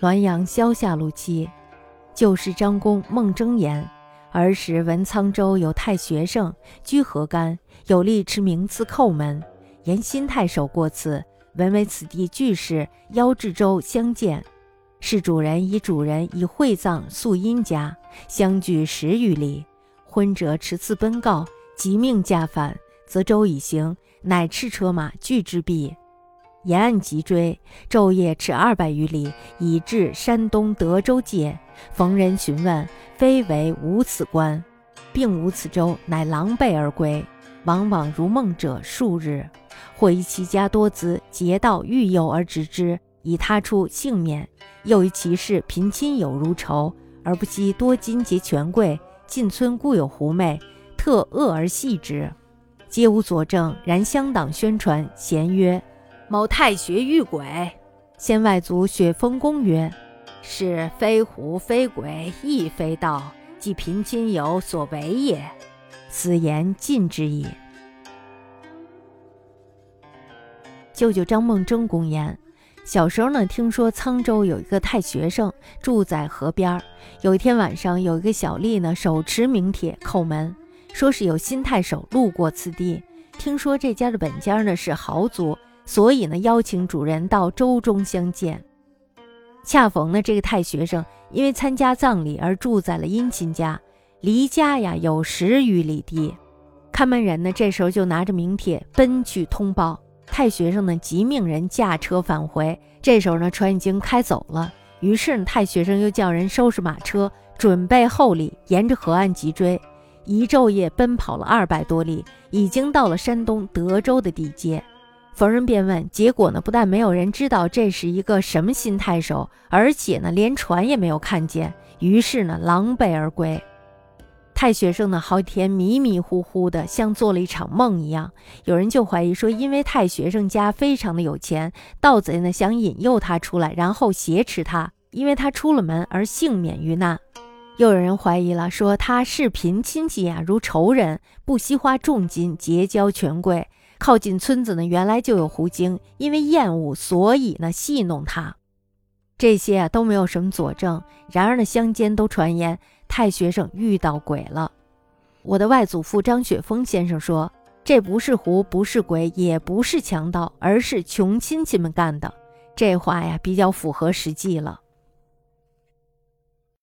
滦阳萧下路期，旧时张公孟征言：儿时闻沧州有太学生居河干，有力持名次叩门，言新太守过此，闻为此地巨士，邀至州相见。是主人以主人以会葬宿阴家，相距十余里。昏者持刺奔告，即命驾返，则舟已行，乃赤车马拒之毕。沿岸急追，昼夜驰二百余里，以至山东德州界。逢人询问，非为无此关，并无此州，乃狼狈而归。往往如梦者数日，或以其家多资，劫道欲诱而执之，以他出幸免。又于其事贫亲友如仇，而不惜多金结权贵。近村固有狐媚，特恶而戏之，皆无佐证。然乡党宣传，咸曰：“某太学遇鬼。”先外族雪峰公曰：“是非狐非鬼，亦非道，即贫亲友所为也。”此言尽之矣。舅舅张梦征公言。小时候呢，听说沧州有一个太学生住在河边儿。有一天晚上，有一个小吏呢，手持名帖叩门，说是有新太守路过此地，听说这家的本家呢是豪族，所以呢邀请主人到州中相见。恰逢呢这个太学生因为参加葬礼而住在了殷亲家，离家呀有十余里地。看门人呢这时候就拿着名帖奔去通报。太学生呢，即命人驾车返回。这时候呢，船已经开走了。于是呢，太学生又叫人收拾马车，准备厚礼，沿着河岸急追。一昼夜奔跑了二百多里，已经到了山东德州的地界。逢人便问，结果呢，不但没有人知道这是一个什么新太守，而且呢，连船也没有看见。于是呢，狼狈而归。太学生呢，好几天迷迷糊糊的，像做了一场梦一样。有人就怀疑说，因为太学生家非常的有钱，盗贼呢想引诱他出来，然后挟持他，因为他出了门而幸免于难。又有人怀疑了，说他视贫亲戚啊，如仇人，不惜花重金结交权贵。靠近村子呢，原来就有狐精，因为厌恶，所以呢戏弄他。这些啊都没有什么佐证。然而呢，乡间都传言。太学生遇到鬼了。我的外祖父张雪峰先生说：“这不是狐，不是鬼，也不是强盗，而是穷亲戚们干的。”这话呀，比较符合实际了。